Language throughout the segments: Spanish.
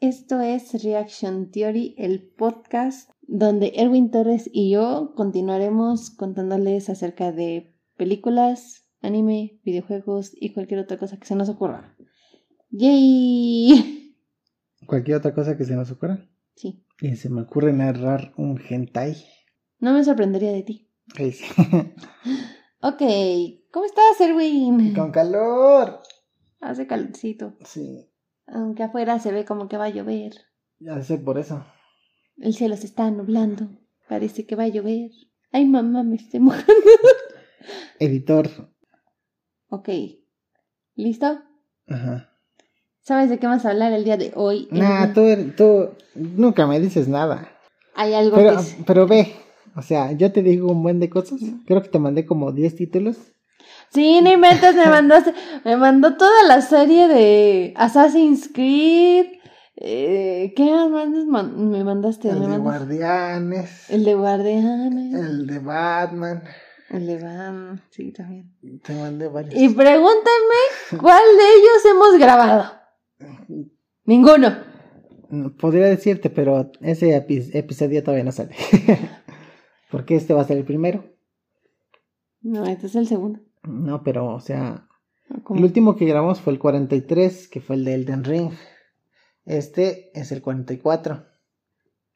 Esto es Reaction Theory, el podcast donde Erwin Torres y yo continuaremos contándoles acerca de películas, anime, videojuegos y cualquier otra cosa que se nos ocurra. ¡Yay! Cualquier otra cosa que se nos ocurra. Sí. Y se me ocurre narrar un hentai. No me sorprendería de ti. Sí. Ok, ¿cómo estás, Erwin? Con calor. Hace calorcito. Sí, Aunque afuera se ve como que va a llover. ya sé por eso. El cielo se está nublando. Parece que va a llover. Ay, mamá, me estoy mojando. Editor. Ok. ¿Listo? Ajá. ¿Sabes de qué vamos a hablar el día de hoy? Nah, Erwin? tú, tú nunca me dices nada. Hay algo Pero, que... pero ve, o sea, yo te digo un buen de cosas. Creo que te mandé como 10 títulos. Sí, no inventes, me mandaste... Me mandó toda la serie de Assassin's Creed. Eh, ¿Qué man- me mandaste? El Me de mandaste- Guardianes. El de Guardianes. El de Batman. El de Van. Sí, también. Te mandé varios. Y pregúntenme cuál de ellos hemos grabado. Ninguno. Podría decirte, pero ese epi- episodio todavía no sale. Porque este va a ser el primero. No, este es el segundo. No, pero, o sea, ¿Cómo? el último que grabamos fue el 43, que fue el de Elden Ring. Este es el 44.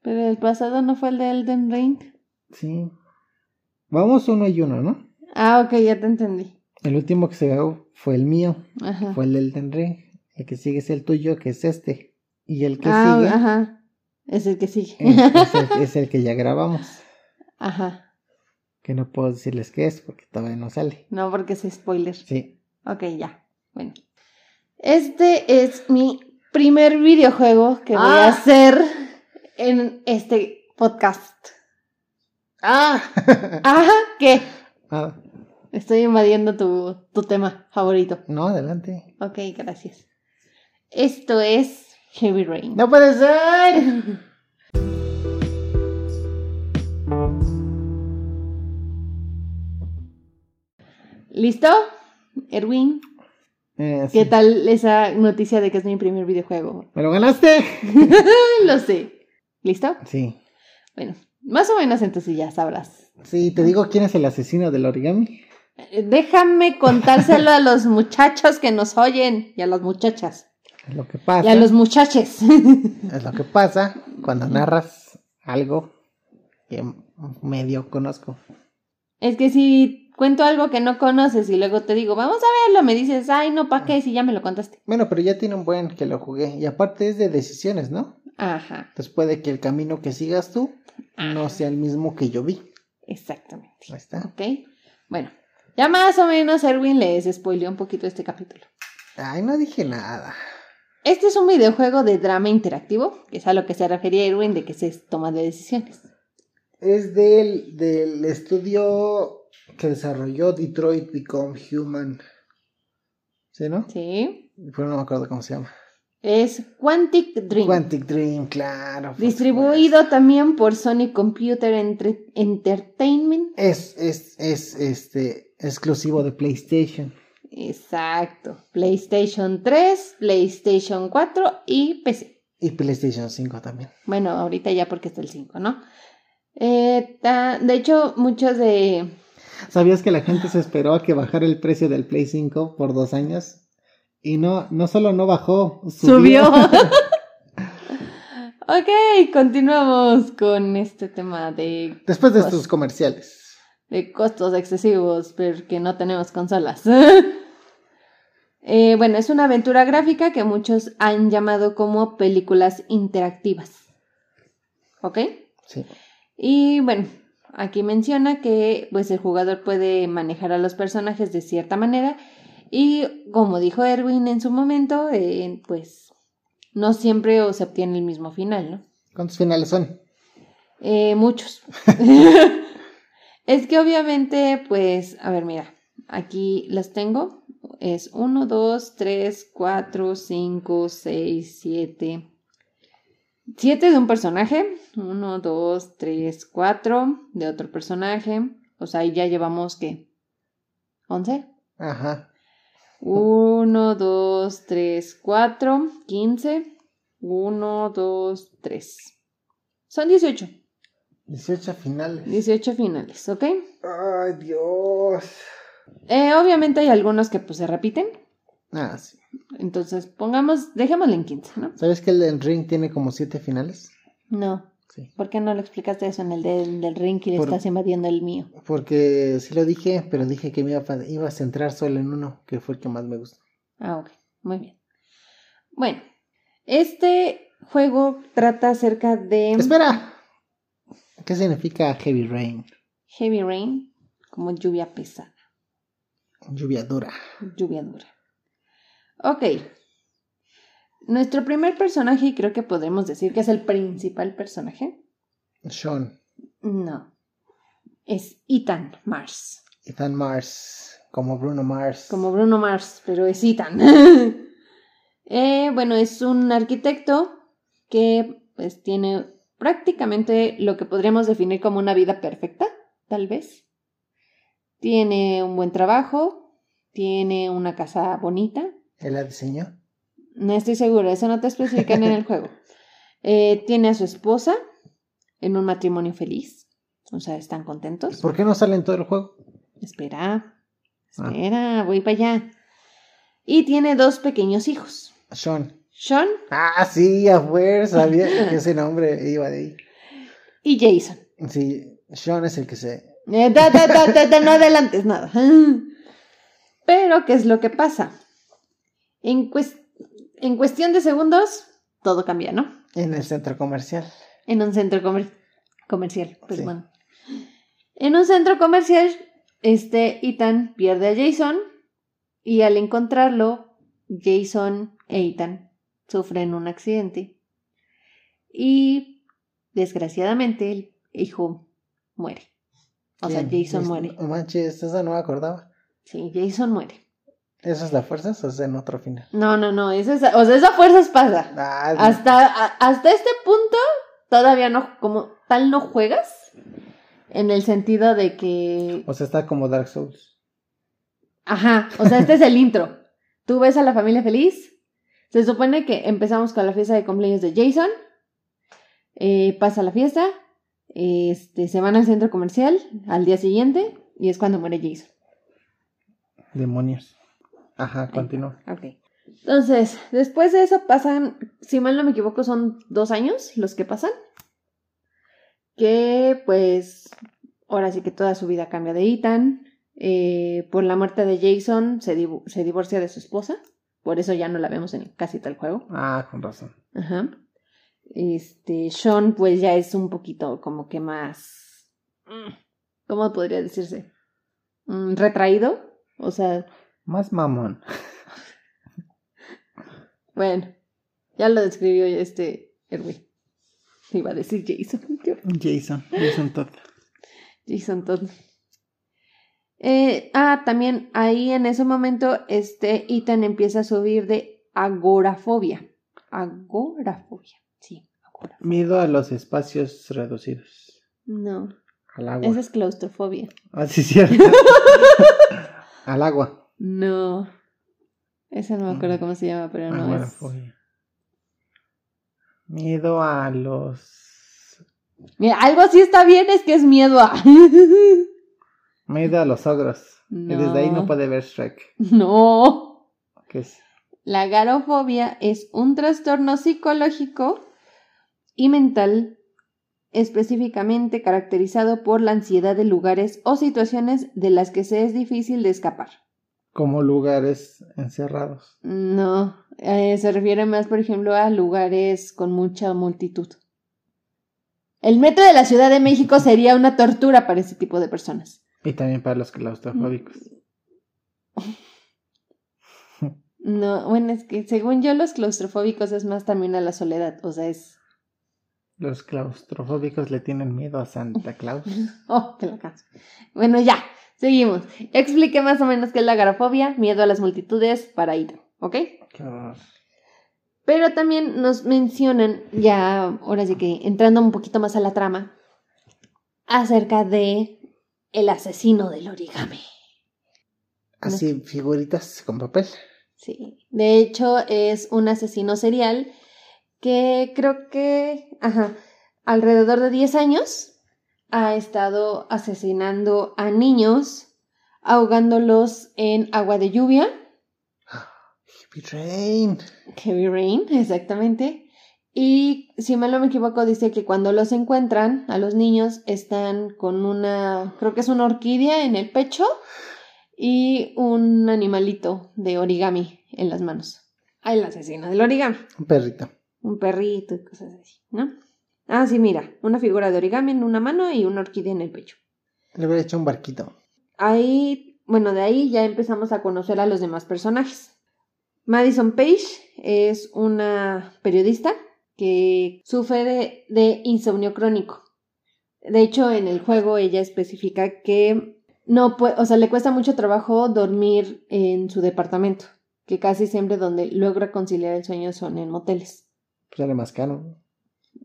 Pero el pasado no fue el de Elden Ring. Sí. Vamos uno y uno, ¿no? Ah, ok, ya te entendí. El último que se grabó fue el mío, Ajá. fue el de Elden Ring. El que sigue es el tuyo, que es este. Y el que ah, sigue ajá. Es el que sigue. es, es el, es el que ya grabamos. ajá. Que no puedo decirles qué es porque todavía no sale. No, porque es spoiler. Sí. Ok, ya. Bueno. Este es mi primer videojuego que voy a Ah. hacer en este podcast. ¡Ah! Ajá, ¿qué? Ah, Estoy invadiendo tu, tu tema favorito. no, adelante. Ok, gracias. Esto es Heavy Rain. ¡No puede ser! ¿Listo? Erwin, Eh, sí. ¿qué tal esa noticia de que es mi primer videojuego? ¿Me lo ganaste? Lo sé. ¿Listo? Sí. Bueno, más o menos entonces ya sabrás. Sí, te digo quién es el asesino del origami. Eh, Déjame contárselo a los muchachos que nos oyen y a las muchachas Es lo que y pasa. a los muchaches. Es lo que pasa cuando narras algo que medio conozco. es que si cuento algo que no conoces y luego te digo, vamos a verlo, me dices, ay, no, ¿para qué? Si ya me lo contaste. Bueno, pero ya tiene un buen que lo jugué. Y aparte es de decisiones, ¿no? Ajá, Entonces puede que el camino que sigas tú no sea el mismo que yo vi. exactamente. Ahí está. Ok, bueno, ya más o menos Erwin les spoileó un poquito este capítulo. Ay, no dije nada. Este es un videojuego de drama interactivo, que es a lo que se refería Erwin de que se toma de decisiones. Es del, del estudio que desarrolló Detroit Become Human. ¿Sí, no? Sí, Pero no me acuerdo cómo se llama. es Quantic Dream. Quantic Dream, claro. Distribuido también por Sony Computer Entre- Entertainment. Es, es, es este exclusivo de PlayStation. Exacto. PlayStation 3, PlayStation 4 y PC. Y PlayStation 5 también. Bueno, ahorita ya porque está el 5, ¿no? Eh, ta- de hecho, muchos de... ¿Sabías que la gente se esperó a que bajara el precio del Play 5 por dos años? Y no, no solo no bajó, Subió. subió. ok, continuamos con este tema de, Después de estos comerciales. de costos excesivos porque no tenemos consolas. Eh, bueno, es una aventura gráfica que muchos han llamado como películas interactivas. ¿Ok? Sí. Y bueno, aquí menciona que pues el jugador puede manejar a los personajes de cierta manera y como dijo Erwin en su momento, eh, pues no siempre o se obtiene el mismo final, ¿no? ¿Cuántos finales son? Eh, muchos. es que obviamente, pues, a ver, mira, aquí las tengo. Es 1, 2, 3, 4, 5, 6, 7. 7 de un personaje. 1, 2, 3, 4 de otro personaje. O sea, ahí ya llevamos, ¿qué? ¿11? Ajá. 1, 2, 3, 4, 15. Uno, dos, tres. Son 18. 18 finales. 18 finales, ¿ok? Ay, Dios. Eh, obviamente hay algunos que pues se repiten. Ah, sí. Entonces, pongamos, dejémosle en 15, ¿no? ¿Sabes que el Ring tiene como 7 finales? No. Sí. ¿Por qué no le explicaste eso en el del, del ring y le Por- estás invadiendo el mío? Porque sí lo dije, pero dije que me iba a, iba a centrar solo en uno, que fue el que más me gustó. Ah, ok. Muy bien. Bueno, este juego trata acerca de Espera. ¿Qué significa Heavy Rain? heavy rain, como lluvia pesada, Lluvia dura. lluvia dura. Ok. Nuestro primer personaje, y creo que podremos decir que es el principal personaje, Sean. no, es Ethan Mars. Ethan Mars. Como Bruno Mars. Como Bruno Mars, pero es Ethan. Eh, bueno, es un arquitecto que pues tiene prácticamente lo que podríamos definir como una vida perfecta, tal vez. Tiene un buen trabajo, tiene una casa bonita. ¿Él la diseñó? No estoy segura, eso no te especifican en el juego. Eh, tiene a su esposa en un matrimonio feliz. O sea, están contentos. ¿Por qué no sale en todo el juego? Espera, Ah. espera, voy para allá. Y tiene dos pequeños hijos. Sean. Sean Ah, sí, a fuerza. Sabía que ese nombre iba de ahí. y Jason. Sí, Sean es el que se. Eh, da, da, da, da, da, no adelantes nada. Pero, ¿qué es lo que pasa? En, cues- en cuestión de segundos, todo cambia, ¿no? En el centro comercial. En un centro comer- comercial, Sí. perdón. En un centro comercial, este Ethan pierde a Jason y al encontrarlo, Jason e Ethan sufren un accidente y desgraciadamente el hijo muere. O sea. Jason muere. No manches, esa no me acordaba. Sí, Jason muere. ¿Eso es la fuerza o es en otro final? No, no, no, esa es, o sea, esa fuerzas pasa. Ah, Hasta, a- hasta este punto, todavía no, como tal no juegas. En el sentido de que, O sea, está como Dark Souls. ajá, o sea, este es el intro. Tú ves a la familia feliz. Se supone que empezamos con la fiesta de cumpleaños de Jason. Eh, pasa la fiesta. Este, se van al centro comercial al día siguiente y es cuando muere Jason. Demonios. Ajá, continúa. Ok. Entonces, después de eso pasan, si mal no me equivoco, son dos años los que pasan. Que pues, ahora sí que toda su vida cambia de Ethan. Eh, por la muerte de Jason se, se divorcia de su esposa. Por eso ya no la vemos en casi tal juego. Ah, con razón. Ajá. Este, Sean pues ya es un poquito como que más... mm, ¿Cómo podría decirse? Mm, retraído. O sea, Más mamón. Bueno, ya lo describió este Erwin. Iba a decir Jason. Jason. Jason Todd. Jason Todd. Eh, ah, también ahí en ese momento, este Ethan empieza a subir de agorafobia. Agorafobia. Sí, agorafobia. Miedo a los espacios reducidos. No, Al agua. esa es claustrofobia. Ah, sí, cierto. Al agua. No. Esa no me acuerdo cómo se llama, pero no es. Agorafobia. Miedo a los. Mira, algo sí está bien, es que es miedo a. Miedo a los ogros. Y desde ahí no No. puede ver Shrek. no. ¿Qué es? La agarofobia es un trastorno psicológico y mental específicamente caracterizado por la ansiedad de lugares o situaciones de las que se es difícil de escapar. Como lugares encerrados. No, eh, se refiere más, por ejemplo, a lugares con mucha multitud. El metro de la Ciudad de México sería una tortura para ese tipo de personas. Y también para los claustrofóbicos. No, bueno, es que según yo los claustrofóbicos es más también a la soledad, o sea, es... Los claustrofóbicos le tienen miedo a Santa Claus. Oh, que la canso. Bueno, ya, seguimos. Expliqué más o menos qué es la agorafobia, miedo a las multitudes para ir, ¿ok? Horror. Pero también nos mencionan, ya ahora sí que entrando un poquito más a la trama, acerca de el asesino del origami. Así, figuritas con papel. Sí, de hecho es un asesino serial que creo que, ajá, alrededor de 10 años ha estado asesinando a niños, ahogándolos en agua de lluvia. Heavy Rain. Heavy Rain, exactamente. Y si mal no me equivoco, dice que cuando los encuentran, a los niños están con una, creo que es una orquídea en el pecho y un animalito de origami en las manos. Ah, el asesino del origami. Un perrito. Un perrito y cosas así, ¿no? Ah, sí, mira, una figura de origami en una mano y una orquídea en el pecho. Le hubiera hecho un barquito. Ahí, bueno, de ahí ya empezamos a conocer a los demás personajes. Madison Page es una periodista que sufre de, de insomnio crónico. De hecho, en el juego ella especifica que no puede, o sea, le cuesta mucho trabajo dormir en su departamento, que casi siempre donde logra conciliar el sueño son en moteles. Pues sale más caro.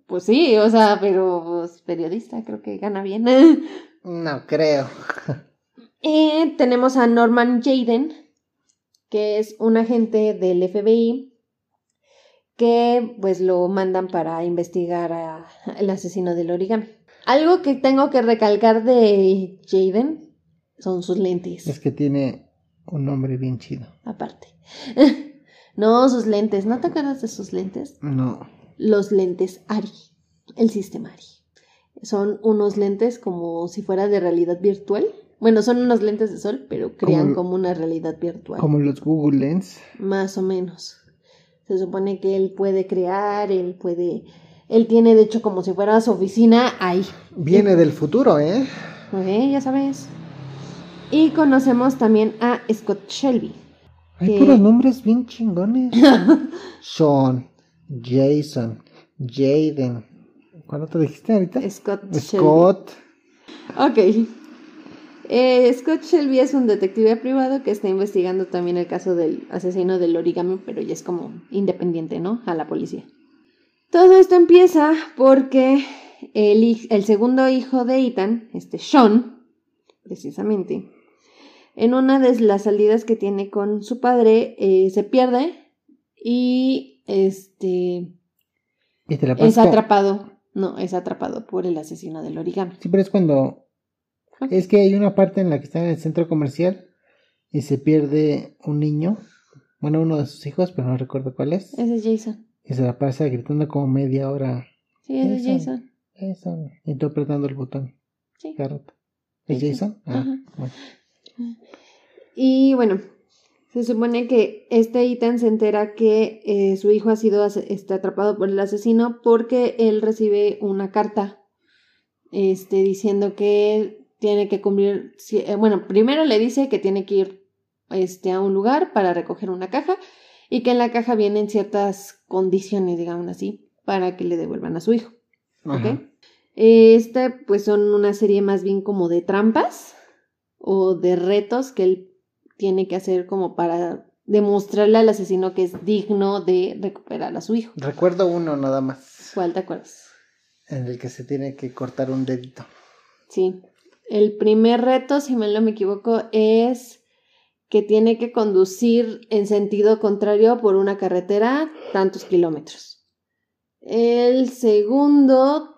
Pues sí, o sea, pero pues, periodista, creo que gana bien. No creo. y tenemos a Norman Jaden, que es un agente del FBI que pues lo mandan para investigar a el asesino del origami. Algo que tengo que recalcar de Jaden son sus lentes. Es que tiene un nombre bien chido. Aparte. no, sus lentes. ¿No te acuerdas de sus lentes? No. Los lentes Ari. El sistema Ari. Son unos lentes como si fuera de realidad virtual. Bueno, son unos lentes de sol, pero crean como, una realidad virtual. Como los Google Lens. Más o menos. Se supone que él puede crear, él puede... Él tiene, de hecho, como si fuera su oficina ahí. Viene del futuro, ¿eh? Ok, ya sabes. Y conocemos también a Scott Shelby. Hay que- puros nombres bien chingones. Sean, Jason, Jaden. ¿Cuál otro dijiste ahorita? Scott Shelby. Scott. Ok. Eh, Scott Shelby es un detective privado que está investigando también el caso del asesino del origami, pero ya es como independiente, ¿no? A la policía. Todo esto empieza porque el segundo hijo de Ethan, este Sean, precisamente, en una de las salidas que tiene con su padre, eh, se pierde y este Y te la es atrapado. No, es atrapado por el asesino del origami. Siempre es cuando. Es que hay una parte en la que está en el centro comercial y se pierde un niño. Bueno, uno de sus hijos, pero no recuerdo cuál es. Ese es Jason. Y se la pasa gritando como media hora. Sí, ese es Jason. Jason. Apretando el botón. Sí. ¿Es Jason. Jason? Ah, Ajá. bueno. Y bueno, se supone que este Ethan se entera que eh, su hijo ha sido está atrapado por el asesino porque él recibe una carta este, diciendo que tiene que cumplir, eh, bueno, primero le dice que tiene que ir este, a un lugar para recoger una caja y que en la caja vienen ciertas condiciones, digamos así, para que le devuelvan a su hijo. Ajá. ¿ok? Este, pues son una serie más bien como de trampas o de retos que él tiene que hacer como para demostrarle al asesino que es digno de recuperar a su hijo. Recuerdo uno nada más. ¿Cuál te acuerdas? En el que se tiene que cortar un dedito. Sí. El primer reto, si mal no me equivoco, es que tiene que conducir en sentido contrario por una carretera tantos kilómetros. El segundo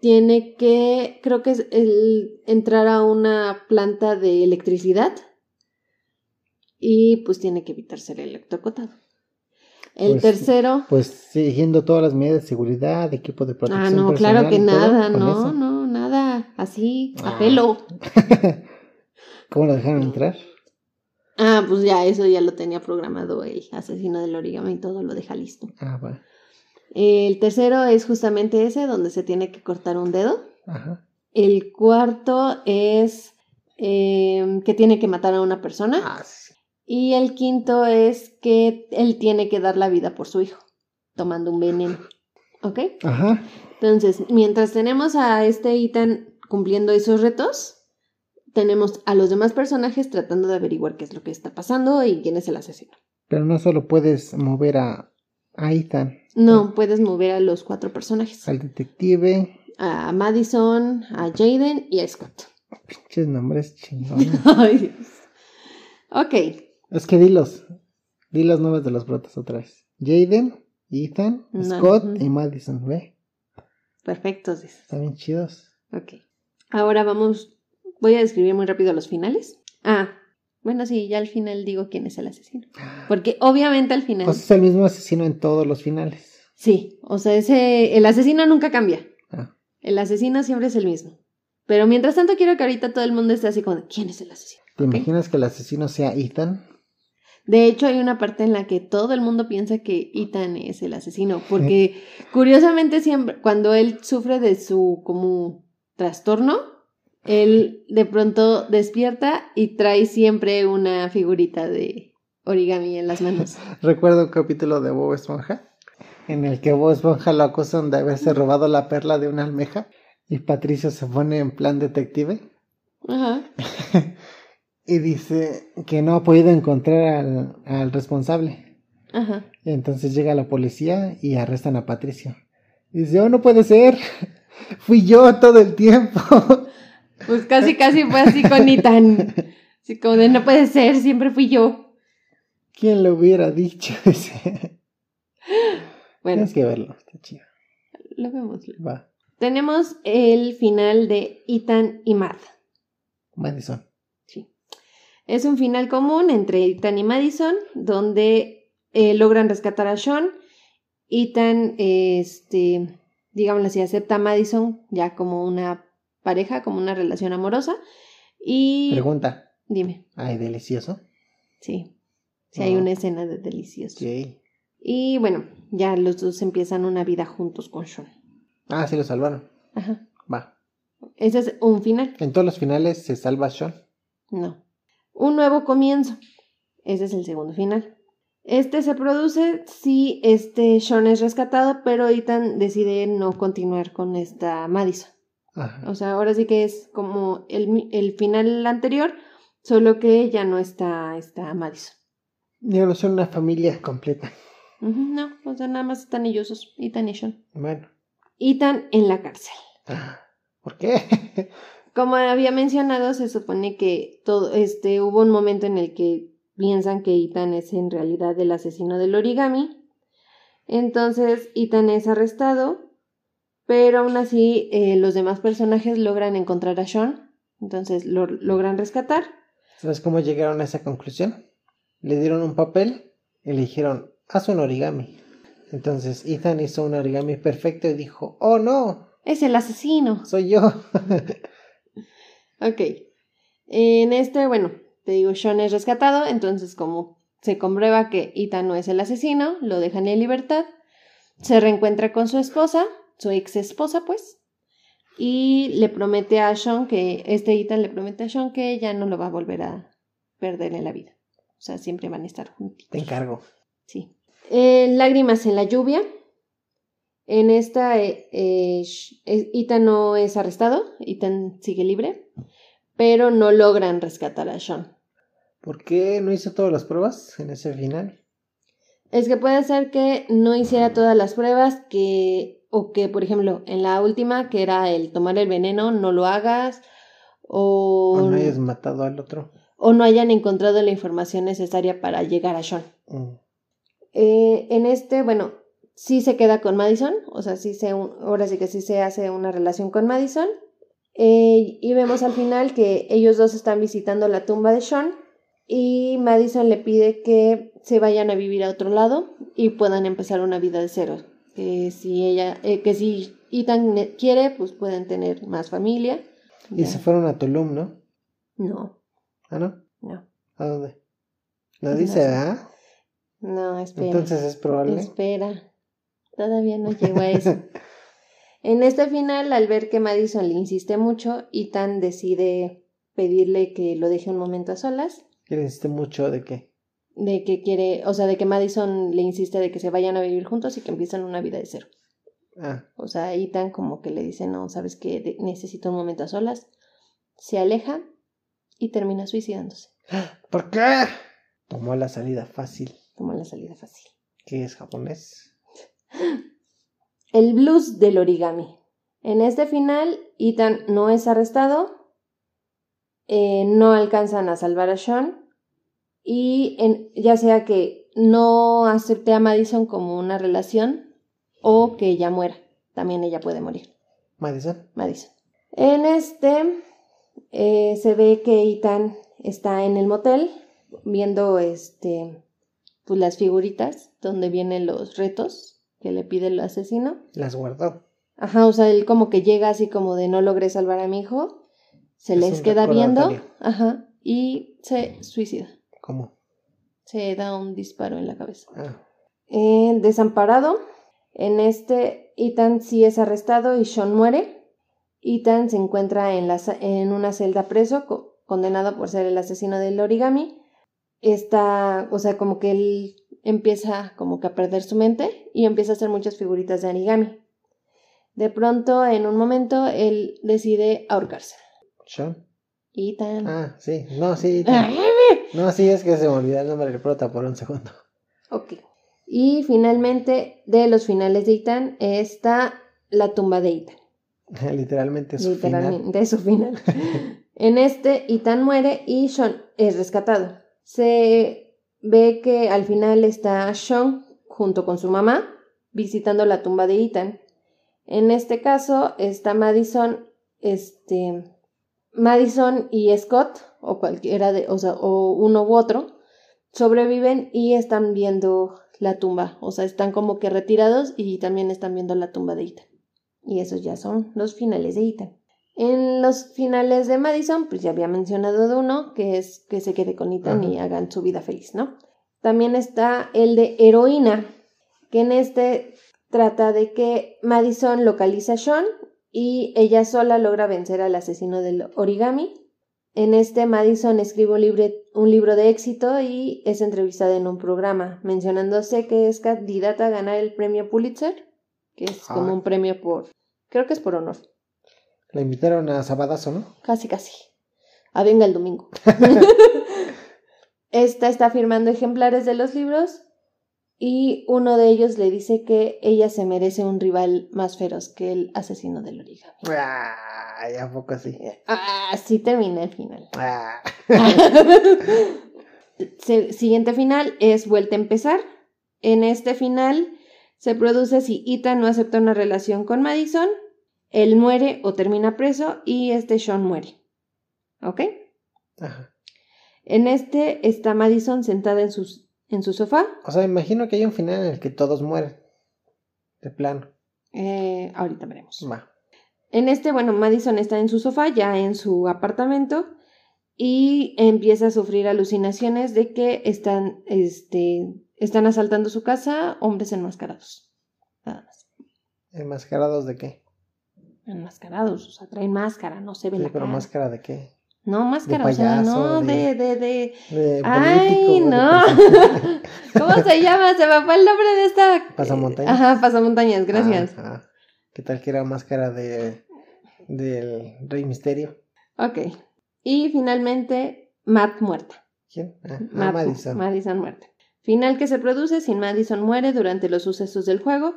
tiene que, creo que es el entrar a una planta de electricidad y pues tiene que evitarse el electrocutado. El Pues, tercero, Pues siguiendo todas las medidas de seguridad, equipo de protección. ah, no, claro que todo, nada, no, no, nada, así, a Ah. pelo. ¿Cómo lo dejaron entrar? Ah, pues ya, eso ya lo tenía programado el asesino del origami y todo lo deja listo. Ah, va. El tercero es justamente ese, donde se tiene que cortar un dedo. Ajá. El cuarto es em, que tiene que matar a una persona. Ah, sí. Y el quinto es que él tiene que dar la vida por su hijo, tomando un veneno. ¿Ok? Ajá. Entonces, mientras tenemos a este Ethan cumpliendo esos retos, tenemos a los demás personajes tratando de averiguar qué es lo que está pasando y quién es el asesino. Pero no solo puedes mover a, a Ethan, No, puedes mover a los cuatro personajes. al detective. A Madison, a Jaden y a Scott. Pinches nombres chingones. Ay, Dios. Ok. Es que dilos. Di los nombres de los brotas otra vez. Jaden, Ethan, No, Scott y Madison, ¿ve? Perfectos. dices. Están bien chidos. Ok. Ahora vamos. Voy a describir muy rápido los finales. Ah, bueno, sí, ya al final digo quién es el asesino. Porque obviamente al final. Pues es el mismo asesino en todos los finales. Sí, o sea, ese. El asesino nunca cambia. Ah, El asesino siempre es el mismo. Pero mientras tanto, quiero que ahorita todo el mundo esté así como: de, ¿quién es el asesino? ¿Te imaginas que el asesino sea Ethan? De hecho, hay una parte en la que todo el mundo piensa que Ethan es el asesino, porque curiosamente siempre, cuando él sufre de su como trastorno, él de pronto despierta y trae siempre una figurita de origami en las manos. Recuerdo un capítulo de Bob Esponja en el que Bob Esponja lo acusan de haberse robado la perla de una almeja y Patricio se pone en plan detective Ajá. y dice que no ha podido encontrar al, al responsable. Ajá. Y entonces llega la policía y arrestan a Patricio. Y dice, oh, no puede ser. Fui yo todo el tiempo. Pues casi, casi fue así con Ethan. Así como de no puede ser, siempre fui yo. ¿Quién lo hubiera dicho? Bueno, Tienes que verlo, está chido. lo vemos. Va, Tenemos el final de Ethan y Matt. Madison. Sí. Es un final común entre Ethan y Madison, donde eh, logran rescatar a Sean. Ethan, este, digámoslo así, acepta a Madison ya como una pareja, como una relación amorosa. Y Pregunta. dime, Ay, delicioso. sí, si hay Ah. una escena de delicioso. Sí. Y bueno, ya los dos empiezan una vida juntos con Sean. Ah, sí lo salvaron. Ajá. Va. Ese es un final. En todos los finales se salva Sean. No. Un nuevo comienzo. Ese es el segundo final. Este se produce si este Sean es rescatado, pero Ethan decide no continuar con esta Madison. Ajá. O sea, ahora sí que es como el, el final anterior, solo que ya no está, está Madison. Ya no son una familia completa. No, o sea, nada más están ellos, Ethan y Sean. Bueno. Ethan en la cárcel. Ah, ¿Por qué? Como había mencionado, se supone que todo este hubo un momento en el que piensan que Ethan es en realidad el asesino del origami. Entonces Ethan es arrestado, pero aún así eh, los demás personajes logran encontrar a Sean, entonces lo logran rescatar. ¿Sabes cómo llegaron a esa conclusión? Le dieron un papel y le dijeron, haz un origami. Entonces Ethan hizo un origami perfecto y dijo, oh no, Es el asesino. soy yo. Ok. En este, bueno, te digo, Sean es rescatado, entonces como se comprueba que Ethan no es el asesino, lo dejan en libertad, se reencuentra con su esposa, su ex esposa pues, y le promete a Sean que, este Ethan le promete a Sean que ya no lo va a volver a perder en la vida. O sea, siempre van a estar juntos. Te encargo. Sí. Eh, lágrimas en la lluvia. En esta, eh, eh, eh, Ethan no es arrestado, Ethan sigue libre, pero no logran rescatar a Sean. ¿Por qué no hizo todas las pruebas en ese final? Es que puede ser que no hiciera todas las pruebas, que, o que, por ejemplo, en la última, que era el tomar el veneno, no lo hagas, o, ¿O no hayas matado al otro? o no hayan encontrado la información necesaria para llegar a Sean. Mm. Eh, en este, bueno, sí se queda con Madison, o sea, sí se, ahora sí que sí se hace una relación con Madison. Eh, y vemos al final que ellos dos están visitando la tumba de Sean y Madison le pide que se vayan a vivir a otro lado y puedan empezar una vida de cero. Que si ella, eh, que si Ethan quiere, pues pueden tener más familia. Y Ya. se fueron a Tulum, ¿no? No, ¿Ah, no? no, ¿A dónde? No dice. ¿verdad? no, espera. Entonces es probable. Espera, todavía no llego a eso. en este final, al ver que Madison le insiste mucho, Ethan decide pedirle que lo deje un momento a solas, ¿Qué le insiste mucho de qué? de que quiere, o sea, de que Madison le insiste de que se vayan a vivir juntos y que empiezan una vida de cero. Ah, O sea, Ethan como que le dice, no, sabes que necesito un momento a solas, se aleja y termina suicidándose, ¿por qué? Tomó la salida fácil, como la salida fácil. que es japonés. El blues del origami. En este final, Ethan no es arrestado, eh, no alcanzan a salvar a Sean y en- ya sea que no acepte a Madison como una relación o que ella muera. También ella puede morir. Madison. Madison. En este eh, se ve que Ethan está en el motel viendo este pues las figuritas donde vienen los retos que le pide el asesino. Las guardó. Ajá, o sea, él como que llega así como de no logré salvar a mi hijo, se Es les queda viendo, ajá, y se suicida. ¿Cómo? Se da un disparo en la cabeza. Ah, Eh, desamparado. En este, Ethan sí es arrestado y Sean muere. Ethan se encuentra en, la, en una celda preso, co- condenado por ser el asesino del origami. Está, o sea, como que él empieza como que a perder su mente y empieza a hacer muchas figuritas de origami. De pronto, en un momento, él decide ahorcarse. Sean. Ethan. Ah, sí. No, sí. No, sí, es que se me olvidó el nombre del prota por un segundo. Ok. Y finalmente, de los finales de Ethan, está la tumba de Ethan. Literalmente su final. Literalmente, su final. en este, Ethan muere y Sean es rescatado. Se ve que al final está Sean junto con su mamá visitando la tumba de Ethan. En este caso está Madison, este, Madison y Scott, o cualquiera de, o sea, o uno u otro, sobreviven y están viendo la tumba. O sea, están como que retirados y también están viendo la tumba de Ethan. Y esos ya son los finales de Ethan. En los finales de Madison, pues ya había mencionado de uno, que es que se quede con Ethan Ajá. y hagan su vida feliz, ¿no? También está el de Heroína, que en este trata de que Madison localiza a Sean y ella sola logra vencer al asesino del origami. En este, Madison escribe un, libre- un libro de éxito y es entrevistada en un programa, mencionándose que es candidata a ganar el premio Pulitzer, que es como un premio por, creo que es por honor, La invitaron a Sabadazo, ¿no? casi casi. A venga el domingo. Esta está firmando ejemplares de los libros y uno de ellos le dice que ella se merece un rival más feroz que el asesino del origami. Ay, ¿a poco así? Ah, sí termina el final. Ah. Siguiente final es vuelta a empezar. En este final se produce si Ethan no acepta una relación con Madison, él muere o termina preso y este Sean muere. ¿Ok? Ajá. En este está Madison sentada en, sus, en su sofá. O sea, imagino que hay un final en el que todos mueren. De plano. Eh, ahorita veremos. Va. En este, bueno, Madison está en su sofá, ya en su apartamento, y empieza a sufrir alucinaciones de que están, este, están asaltando su casa hombres enmascarados. Nada más. ¿Enmascarados de qué? Enmascarados, o sea, traen máscara, no se ve Sí, la pero cara. máscara de qué? No, máscara, o sea, payaso, no, de- de, de, de... De ¡Ay, de no! ¿Cómo se llama? Se me fue el nombre de esta... Pasamontañas. Ajá, pasamontañas, gracias. Ajá. ¿Qué tal que era máscara de del Rey Misterio? Ok. Y finalmente, Matt muerta. ¿Quién? Ah, ah, Matt- Madison. Madison muerta. Final que se produce sin Madison muere durante los sucesos del juego.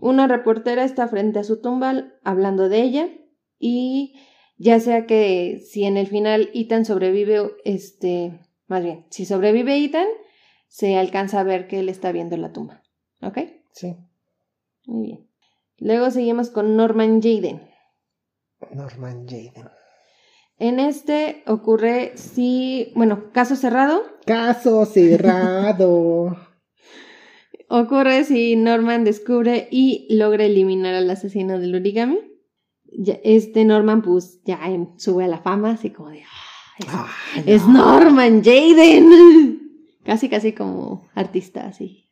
Una reportera está frente a su tumba hablando de ella y ya sea que si en el final Ethan sobrevive, este, más bien, si sobrevive Ethan, se alcanza a ver que él está viendo la tumba. ¿Ok? Sí. Muy bien. Luego seguimos con Norman Jaden. Norman Jaden. En este ocurre si, bueno, caso cerrado, Caso cerrado. Ocurre si Norman descubre y logra eliminar al asesino del origami. Ya- este Norman, pues, ya sube a la fama, así como de. "Ah, es, Ay, es no. Norman Jaden! Casi, casi como artista, así.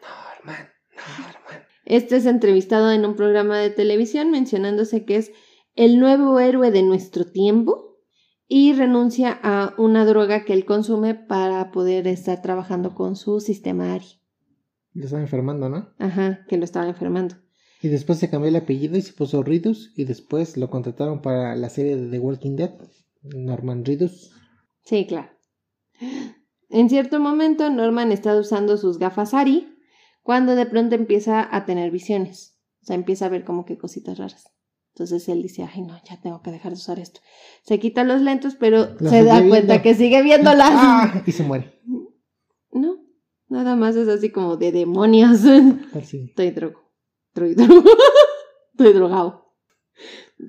Norman, Norman. Este es entrevistado en un programa de televisión mencionándose que es el nuevo héroe de nuestro tiempo y renuncia a una droga que él consume para poder estar trabajando con su sistema ARI. Lo estaba enfermando, ¿no? Ajá, que lo estaba enfermando. Y después se cambió el apellido y se puso Ridus. Y después lo contrataron para la serie de The Walking Dead. Norman Ridus. Sí, claro. En cierto momento, Norman está usando sus gafas Ari cuando de pronto empieza a tener visiones. O sea, empieza a ver como que cositas raras. Entonces él dice, ay no, ya tengo que dejar de usar esto. Se quita los lentes, pero se da cuenta que sigue viéndolas. ¡Ah! Y se muere. Nada más es así como de demonios. ¿Cuál sigue? Estoy drogo. Estoy drogo. Estoy drogado.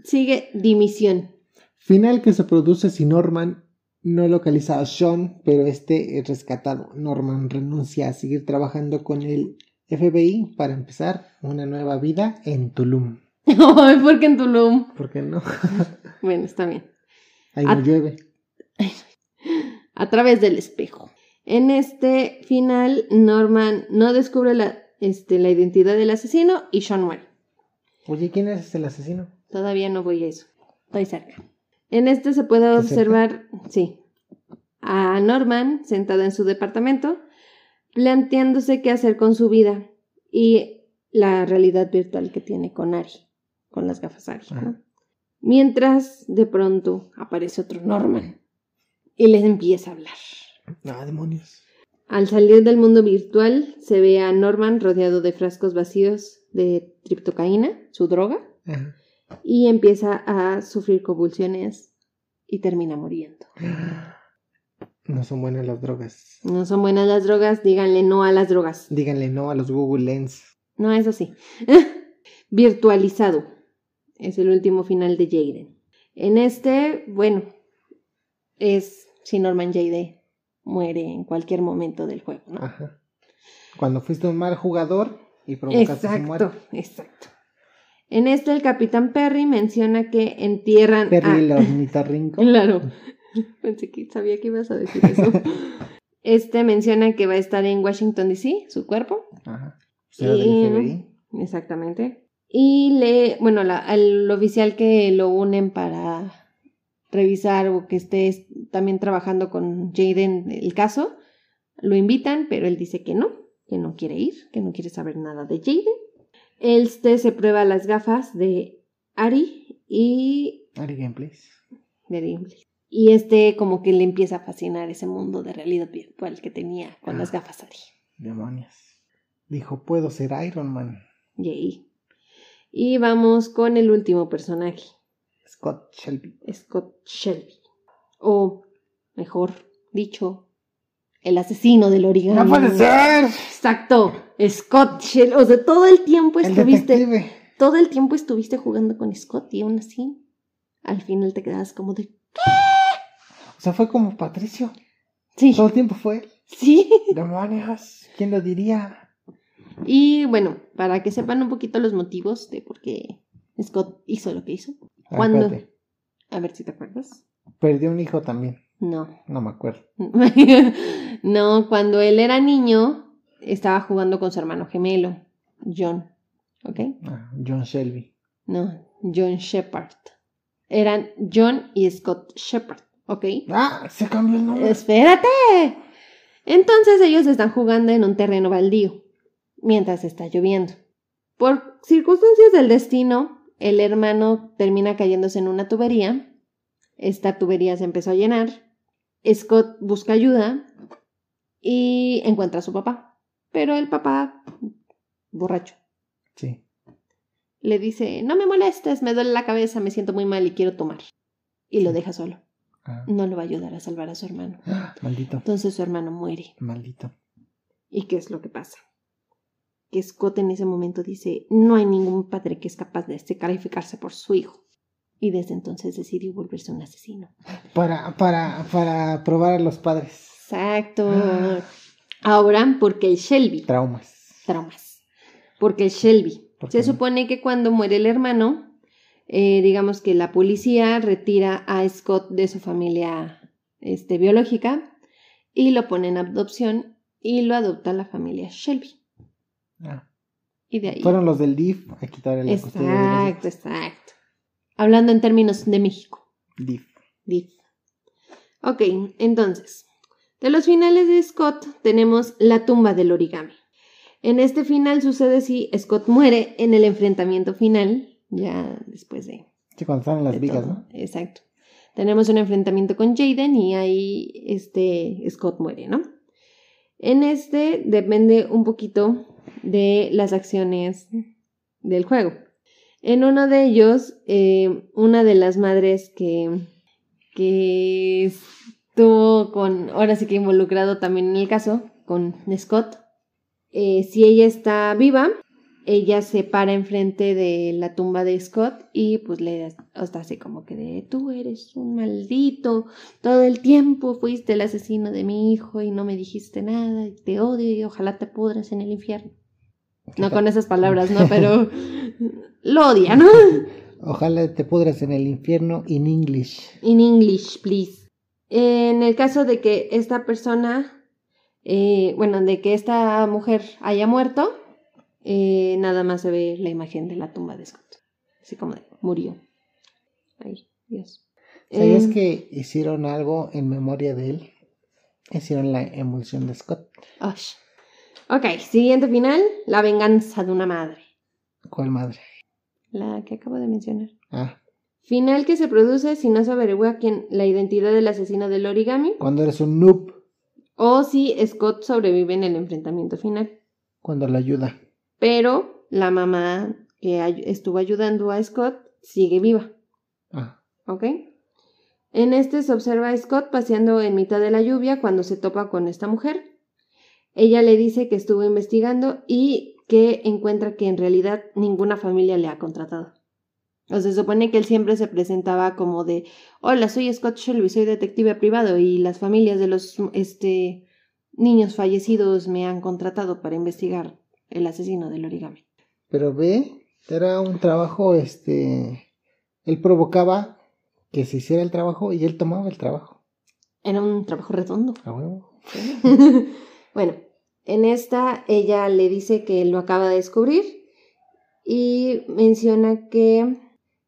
Sigue dimisión. Final que se produce si Norman no localiza a Sean, pero este es rescatado. Norman renuncia a seguir trabajando con el FBI para empezar una nueva vida en Tulum. Ay, ¿por qué en Tulum? ¿Por qué no? Bueno, está bien. Ahí Ah. no llueve. A través del espejo. En este final, Norman no descubre la, este, la identidad del asesino y Sean muere. Oye, ¿quién es el asesino? Todavía no voy a eso. Estoy cerca. En este se puede observar, sí, a Norman sentado en su departamento, planteándose qué hacer con su vida y la realidad virtual que tiene con Ari, con las gafas Ari. ¿no? Mientras de pronto aparece otro Norman y les empieza a hablar. Ah, demonios. Al salir del mundo virtual, se ve a Norman rodeado de frascos vacíos de triptocaína, su droga, Ajá. y empieza a sufrir convulsiones y termina muriendo. No son buenas las drogas. No son buenas las drogas, díganle no a las drogas. Díganle no a los Google Lens. No, eso sí. Virtualizado. Es el último final de Jaden. En este, bueno, es si Norman Jade muere en cualquier momento del juego, ¿no? Ajá. Cuando fuiste un mal jugador y provocaste su muerte. Exacto, exacto. En este, el capitán Perry menciona que entierran Perry a... el. Claro. Pensé que sabía que ibas a decir eso. Este menciona que va a estar en Washington, D.C., su cuerpo. Ajá. Y-. Exactamente. Y le, bueno, la- al oficial que lo unen para revisar o que esté también trabajando con Jaden el caso, lo invitan, pero él dice que no, que no quiere ir, que no quiere saber nada de Jaden. Este se prueba las gafas de Ari y Ari Gameplays. de Gimli. Y este como que le empieza a fascinar ese mundo de realidad virtual que tenía con las Ah. gafas Ari. Demonios. Dijo, puedo ser Iron Man. Yay. Y vamos con el último personaje, Scott Shelby. Scott Shelby. O, mejor dicho, el asesino del origami. ¡No puede ser! Exacto, Scott Shelby. O sea, todo el tiempo El estuviste, detective. todo el tiempo estuviste jugando con Scott y aún así, al final te quedas como de, O sea, fue como Patricio. sí, Todo el tiempo fue sí. Demonios. ¿Quién lo diría? Y bueno, para que sepan un poquito los motivos de por qué Scott hizo lo que hizo. Ah, ¿Cuándo? espérate. A ver si te acuerdas. Perdió un hijo también. No. No me acuerdo. no, cuando él era niño, estaba jugando con su hermano gemelo, John. ¿Ok? Ah, John Shelby. No, John Shepard. Eran John y Scott Shepard. ¿Ok? Ah, se cambió el nombre. ¡Espérate! Entonces ellos están jugando en un terreno baldío, mientras está lloviendo. Por circunstancias del destino, el hermano termina cayéndose en una tubería. Esta tubería se empezó a llenar. Scott busca ayuda y encuentra a su papá. Pero el papá, borracho, Sí. le dice, no me molestes, me duele la cabeza, me siento muy mal y quiero tomar. Y lo deja solo. Ah, No lo va a ayudar a salvar a su hermano. maldito. Entonces su hermano muere. Maldito. ¿Y qué es lo que pasa? Que Scott en ese momento dice, no hay ningún padre que es capaz de sacrificarse por su hijo. Y desde entonces decidió volverse un asesino. Para, para, para probar a los padres. Exacto. Ahora, porque el Shelby, Traumas. traumas. Porque el Shelby. ¿Por Se supone que cuando muere el hermano, eh, digamos que la policía retira a Scott de su familia este, biológica y lo pone en adopción y lo adopta la familia Shelby. Ah, Y de ahí. Fueron los del DIF a de los Exacto, exacto. Hablando en términos de México. DIF. DIF. Ok, entonces, de los finales de Scott tenemos la tumba del origami. En este final sucede si Scott muere en el enfrentamiento final, ya después de, Sí, cuando estaban en las vigas, todo. ¿no? Exacto. Tenemos un enfrentamiento con Jaden y ahí este Scott muere, ¿no? En este depende un poquito de las acciones del juego. En uno de ellos, eh, una de las madres que, que estuvo con, ahora sí que involucrado también en el caso, con Scott. Eh, si ella está viva, ella se para enfrente de la tumba de Scott y pues le está así como que de tú eres un maldito, todo el tiempo fuiste el asesino de mi hijo y no me dijiste nada, y te odio y ojalá te pudras en el infierno. No con esas palabras, ¿no? Pero lo odia, ¿no? Ojalá te pudras en el infierno in English. In English, please. En el caso de que esta persona, eh, bueno, de que esta mujer haya muerto, eh, nada más se ve la imagen de la tumba de Scott. Así como de, murió. Ay, Dios. ¿Sabías Eh, que hicieron algo en memoria de él? Hicieron la emulsión de Scott. Osh. Ok, siguiente final, la venganza de una madre. ¿Cuál madre? La que acabo de mencionar. Ah, Final que se produce si no se averigua quién la identidad del asesino del origami cuando eres un noob, o si Scott sobrevive en el enfrentamiento final. cuando la ayuda. Pero la mamá que estuvo ayudando a Scott sigue viva, Ah, ¿ok? En este se observa a Scott paseando en mitad de la lluvia cuando se topa con esta mujer. Ella le dice que estuvo investigando y que encuentra que en realidad ninguna familia le ha contratado. O sea, se supone que él siempre se presentaba como de, hola, soy Scott Shelby, soy detective privado y las familias de los este, niños fallecidos me han contratado para investigar el asesino del origami. pero ve, era un trabajo, este, él provocaba que se hiciera el trabajo y él tomaba el trabajo. Era un trabajo redondo. A huevo. bueno, en esta ella le dice que lo acaba de descubrir y menciona que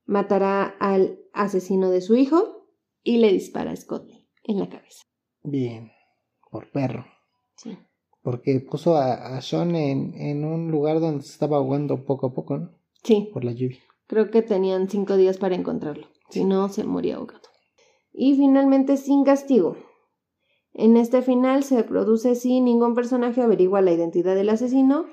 matará al asesino de su hijo y le dispara a Scott en la cabeza. Bien, por perro. Sí. Porque puso a, a Sean en, en un lugar donde se estaba ahogando poco a poco, ¿no? Sí, Por la lluvia. creo que tenían cinco días para encontrarlo. Si no, se moría ahogado. Y finalmente, sin castigo. En este final se produce si ningún personaje averigua la identidad del asesino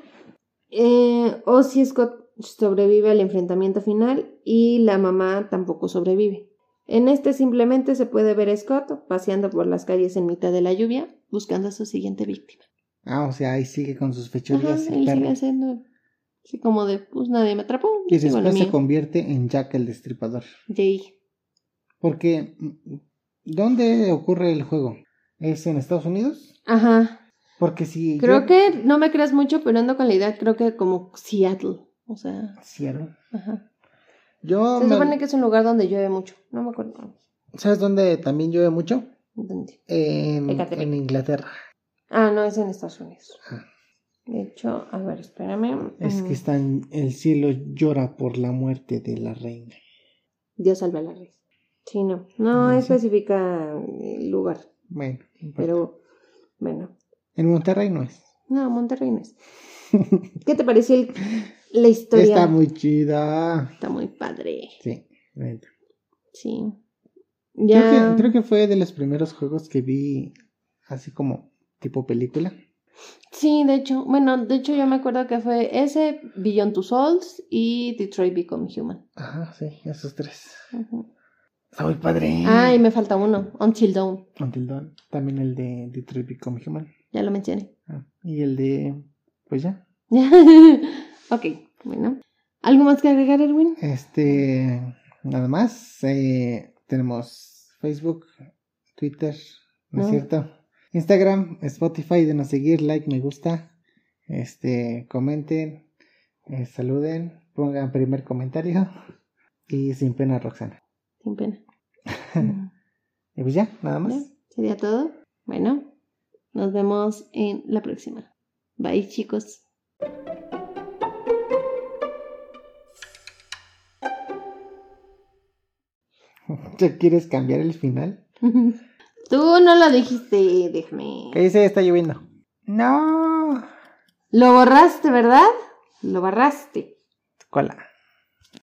eh, o si Scott sobrevive al enfrentamiento final y la mamá tampoco sobrevive. En este simplemente se puede ver a Scott paseando por las calles en mitad de la lluvia buscando a su siguiente víctima. Ah, o sea, ahí sigue con sus Ajá, fechorías y perro. sigue haciendo así como de, pues nadie me atrapó. Y después se convierte en Jack el Destripador. Yay. Porque, mm, ¿dónde ocurre el juego? ¿Es en Estados Unidos? Ajá. Porque si... Creo yo- que no me creas mucho, pero ando con la idea, creo que como Seattle. O sea, Cierto. ajá. Yo... Se me- supone que es un lugar donde llueve mucho. No me acuerdo. ¿Sabes dónde también llueve mucho? ¿Dónde? En Inglaterra. Ah, no, es en Estados Unidos. Ah. De hecho, a ver, espérame. Es que Mm, están... El cielo llora por la muerte de la reina. Dios salve a la reina. Sí, no. No especifica el lugar, Bueno, no pero bueno. en Monterrey no es. No, Monterrey no es. ¿Qué te pareció el- la historia? Está muy chida. Está muy padre. Sí. neta. Sí. Creo, Ya. que, creo que fue de los primeros juegos que vi así como tipo película. Sí, de hecho, bueno, de hecho yo me acuerdo que fue ese, Beyond Two Souls y Detroit Become Human. Ajá, sí, esos tres. Está muy padre. Ah, y me falta uno, Until Dawn, Until Dawn. También el de Detroit Become Human. ya lo mencioné. Ah, y el de... Pues ya. ok, bueno. ¿Algo más que agregar, Erwin? Este... Nada más. eh, tenemos Facebook, Twitter, ¿no, es No. cierto? Instagram, Spotify, denos seguir, like, me gusta. Este, comenten, eh, saluden, pongan primer comentario. Y sin pena, Roxana. Sin pena. Y pues ya, nada más. ¿Ya? ¿Sería todo? Bueno, nos vemos en la próxima. Bye, chicos. ¿Ya quieres cambiar el final? Tú no lo dijiste, déjame. ¿Qué dice? Está lloviendo. No. Lo borraste, ¿verdad? Lo borraste. Cola.